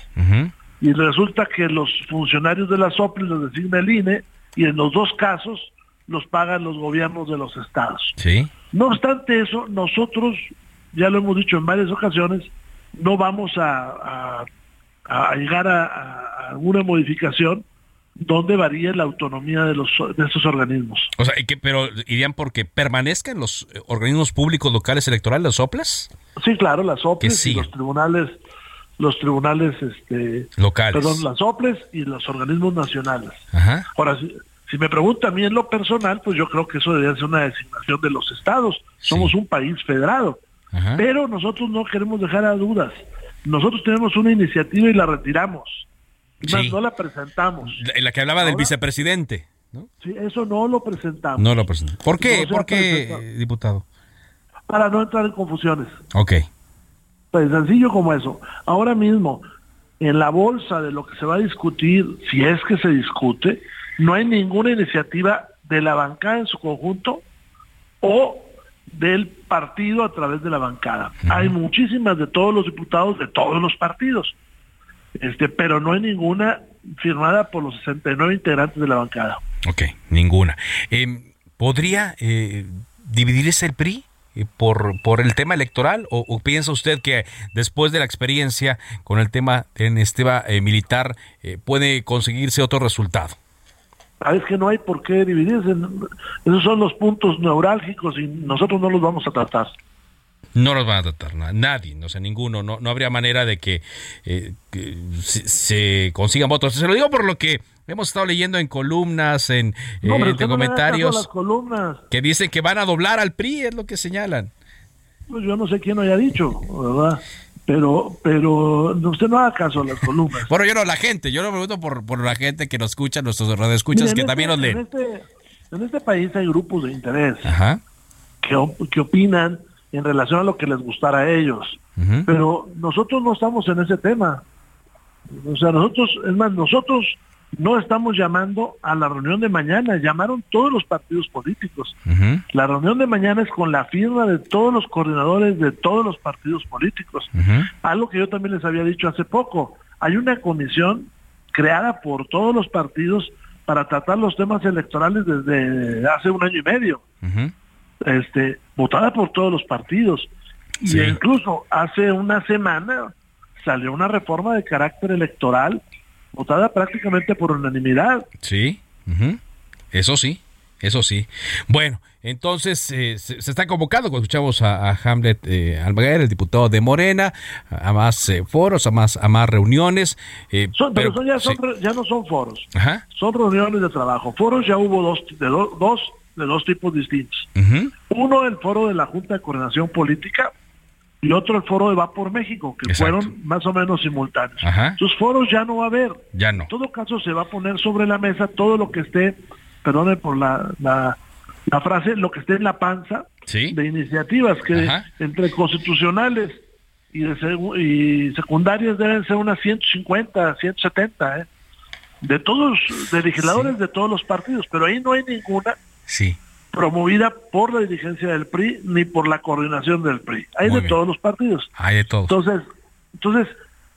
Y resulta que los funcionarios de la SOPRI los designa el INE y en los dos casos los pagan los gobiernos de los estados. Sí. No obstante eso, nosotros, ya lo hemos dicho en varias ocasiones, no vamos a, a, llegar a alguna modificación dónde varía la autonomía de los de esos organismos. O sea, que, pero irían porque permanezcan los eh, organismos públicos locales electorales, los OPLES? Sí, claro, las OPLES y los tribunales los tribunales este locales. Perdón, las OPLES y los organismos nacionales. Ajá. Ahora si, Si me pregunta a mí en lo personal, pues yo creo que eso debería ser una designación de los estados. Somos un país federado. Pero nosotros no queremos dejar a dudas. Nosotros tenemos una iniciativa y la retiramos. Más no la presentamos. En la que hablaba del vicepresidente. ¿no? Sí, eso no lo presentamos. No lo presentamos. ¿Por qué, ¿Por qué diputado? Para no entrar en confusiones. Ok. Pues sencillo como eso. Ahora mismo, en la bolsa de lo que se va a discutir, si es que se discute, no hay ninguna iniciativa de la bancada en su conjunto o del partido a través de la bancada. Hay muchísimas de todos los diputados de todos los partidos, este, pero no hay ninguna firmada por los 69 integrantes de la bancada. Ok, ninguna. Eh, ¿Podría eh, dividirse el PRI? Eh, por, por el tema electoral o, piensa usted que después de la experiencia con el tema en este eh, militar eh, puede conseguirse otro resultado? Ah, es que no hay por qué dividirse. Esos son los puntos neurálgicos y nosotros no los vamos a tratar. No los van a tratar nadie, no sé, ninguno. No, no habría manera de que, se, consigan votos. Se lo digo por lo que hemos estado leyendo en columnas, en, comentarios, que dicen que van a doblar al PRI, es lo que señalan. Pues yo no sé quién lo haya dicho, ¿verdad? Pero, pero usted no haga caso a las columnas. bueno, yo no, la gente, yo lo pregunto por, por la gente que nos escucha, nuestros radioescuchas, que este también nos leen. En este, en este país hay grupos de interés Que, que opinan en relación a lo que les gustara a ellos. Pero nosotros no estamos en ese tema. O sea, nosotros, es más, nosotros no estamos llamando a la reunión de mañana, llamaron todos los partidos políticos. La reunión de mañana es con la firma de todos los coordinadores de todos los partidos políticos. Algo que yo también les había dicho hace poco. Hay una comisión creada por todos los partidos para tratar los temas electorales desde hace un año y medio. Este, votada por todos los partidos. Y incluso hace una semana salió una reforma de carácter electoral votada prácticamente por unanimidad. Sí, eso sí, eso sí. Bueno, entonces eh, se, está convocando, cuando escuchamos a, Hamlet eh, Almaguer, el diputado de Morena, a, más eh, foros, a más, a más reuniones. Eh, pero, ya, no son foros, son reuniones de trabajo. Foros ya hubo dos de, dos, de dos tipos distintos. Uno, el foro de la Junta de Coordinación Política, y otro el foro de Va por México, que fueron más o menos simultáneos. Sus foros ya no va a haber. Ya no. En todo caso, se va a poner sobre la mesa todo lo que esté, perdone por la, la, frase, lo que esté en la panza de iniciativas que entre constitucionales y, de, y secundarias deben ser unas 150, 170, ¿eh? de todos, de legisladores de todos los partidos, pero ahí no hay ninguna sí promovida por la dirigencia del PRI ni por la coordinación del PRI. Hay de todos los partidos. Hay de todos. Entonces, entonces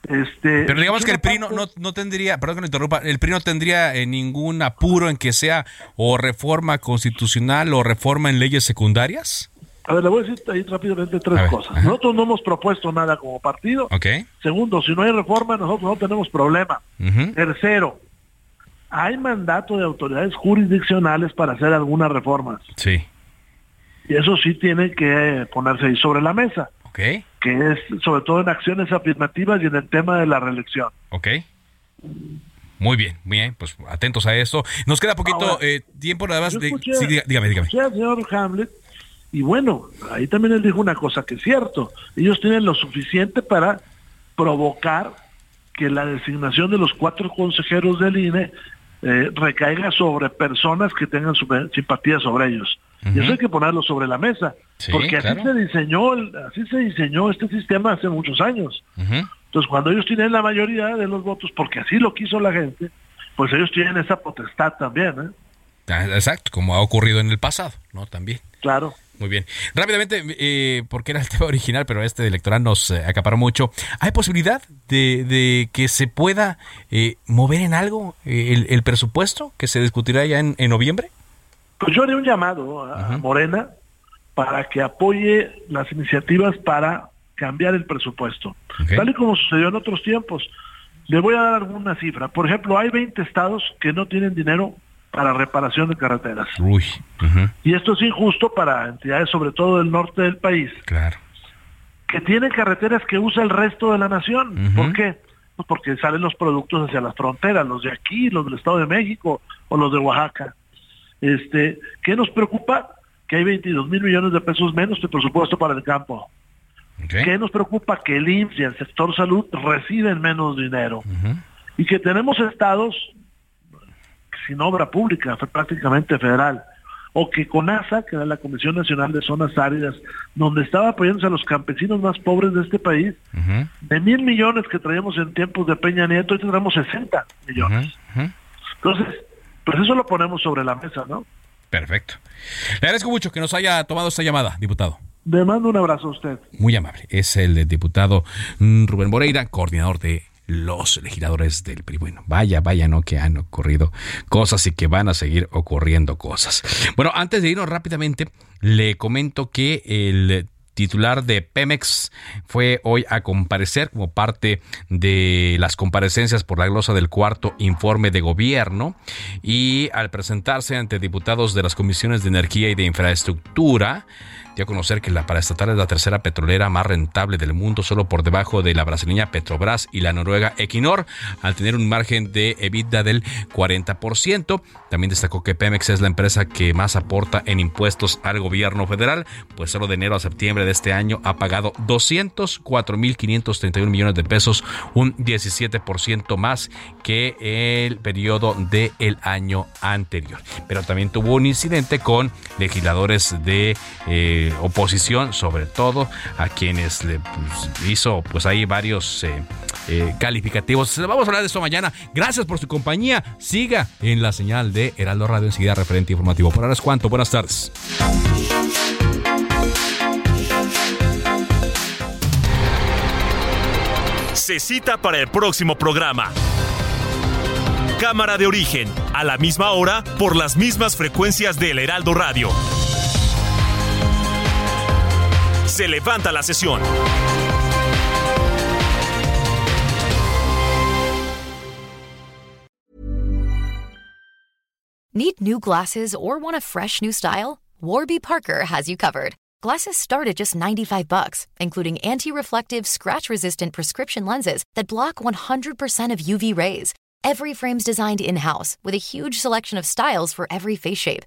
este, Pero digamos que el PRI no, no, tendría, perdón que me interrumpa, el PRI no tendría eh, ningún apuro en que sea o reforma constitucional o reforma en leyes secundarias. A ver, le voy a decir ahí rápidamente tres cosas. Nosotros no hemos propuesto nada como partido. Okay. Segundo, si no hay reforma, nosotros no tenemos problema. Tercero, hay mandato de autoridades jurisdiccionales para hacer algunas reformas. Sí. Y eso sí tiene que ponerse ahí sobre la mesa. Ok. Que es sobre todo en acciones afirmativas y en el tema de la reelección. Ok. Muy bien, bien, pues atentos a eso. Nos queda poquito eh, tiempo nada más. De... sí, dígame, dígame. señor Hamlet, y bueno, ahí también él dijo una cosa que es cierto. Ellos tienen lo suficiente para provocar que la designación de los cuatro consejeros del INE eh, recaiga sobre personas que tengan simpatía sobre ellos. Y eso hay que ponerlo sobre la mesa, porque así se diseñó, así se diseñó este sistema hace muchos años. Entonces, cuando ellos tienen la mayoría de los votos, porque así lo quiso la gente, pues ellos tienen esa potestad también. ¿eh? Ah, exacto, como ha ocurrido en el pasado, ¿no? También. Claro. Muy bien. Rápidamente, eh, porque era el tema original, pero este electoral nos eh, acaparó mucho. ¿Hay posibilidad de, que se pueda eh, mover en algo el, presupuesto que se discutirá ya en, noviembre? Pues yo haré un llamado a Morena para que apoye las iniciativas para cambiar el presupuesto. Tal y como sucedió en otros tiempos. Le voy a dar alguna cifra. Por ejemplo, hay 20 estados que no tienen dinero para reparación de carreteras. Y esto es injusto para entidades, sobre todo del norte del país. Claro. Que tienen carreteras que usa el resto de la nación. ¿Por qué? Pues porque salen los productos hacia las fronteras, los de aquí, los del Estado de México o los de Oaxaca. Este, ¿Qué nos preocupa? Que hay 22 mil millones de pesos menos de presupuesto para el campo. ¿Qué nos preocupa? Que el IMSS y el sector salud reciben menos dinero. Y que tenemos estados sin obra pública, prácticamente federal. O que CONASA, que era la Comisión Nacional de Zonas Áridas, donde estaba apoyándose a los campesinos más pobres de este país, de mil millones que traíamos en tiempos de Peña Nieto, hoy tendremos 60 millones. Entonces, pues eso lo ponemos sobre la mesa, ¿no? Perfecto. Le agradezco mucho que nos haya tomado esta llamada, diputado. Le mando un abrazo a usted. Muy amable. Es el diputado mm, Rubén Moreira, coordinador de los legisladores del PRI. Bueno, vaya, vaya, no que han ocurrido cosas y que van a seguir ocurriendo cosas. Bueno, antes de irnos rápidamente, le comento que el titular de Pemex, fue hoy a comparecer como parte de las comparecencias por la glosa del cuarto informe de gobierno y al presentarse ante diputados de las comisiones de energía y de infraestructura, a conocer que la paraestatal es la tercera petrolera más rentable del mundo, solo por debajo de la brasileña Petrobras y la noruega Equinor, al tener un margen de EBITDA del 40%. También destacó que Pemex es la empresa que más aporta en impuestos al gobierno federal, pues solo de enero a septiembre de este año ha pagado 204.531 millones de pesos, un 17% más que el periodo del año anterior. Pero también tuvo un incidente con legisladores de eh, oposición, sobre todo a quienes le pues, hizo pues ahí varios eh, eh, calificativos. Vamos a hablar de esto mañana. Gracias por su compañía. Siga en la señal de Heraldo Radio enseguida referente informativo. Por ahora es cuanto. Buenas tardes. Se cita para el próximo programa. Cámara de origen, a la misma hora, por las mismas frecuencias del Heraldo Radio. Se levanta la sesión. Need new glasses or want a fresh new style? Warby Parker has you covered. Glasses start at just 95 bucks, including anti-reflective, scratch-resistant prescription lenses that block 100% of UV rays. Every frame's designed in-house with a huge selection of styles for every face shape.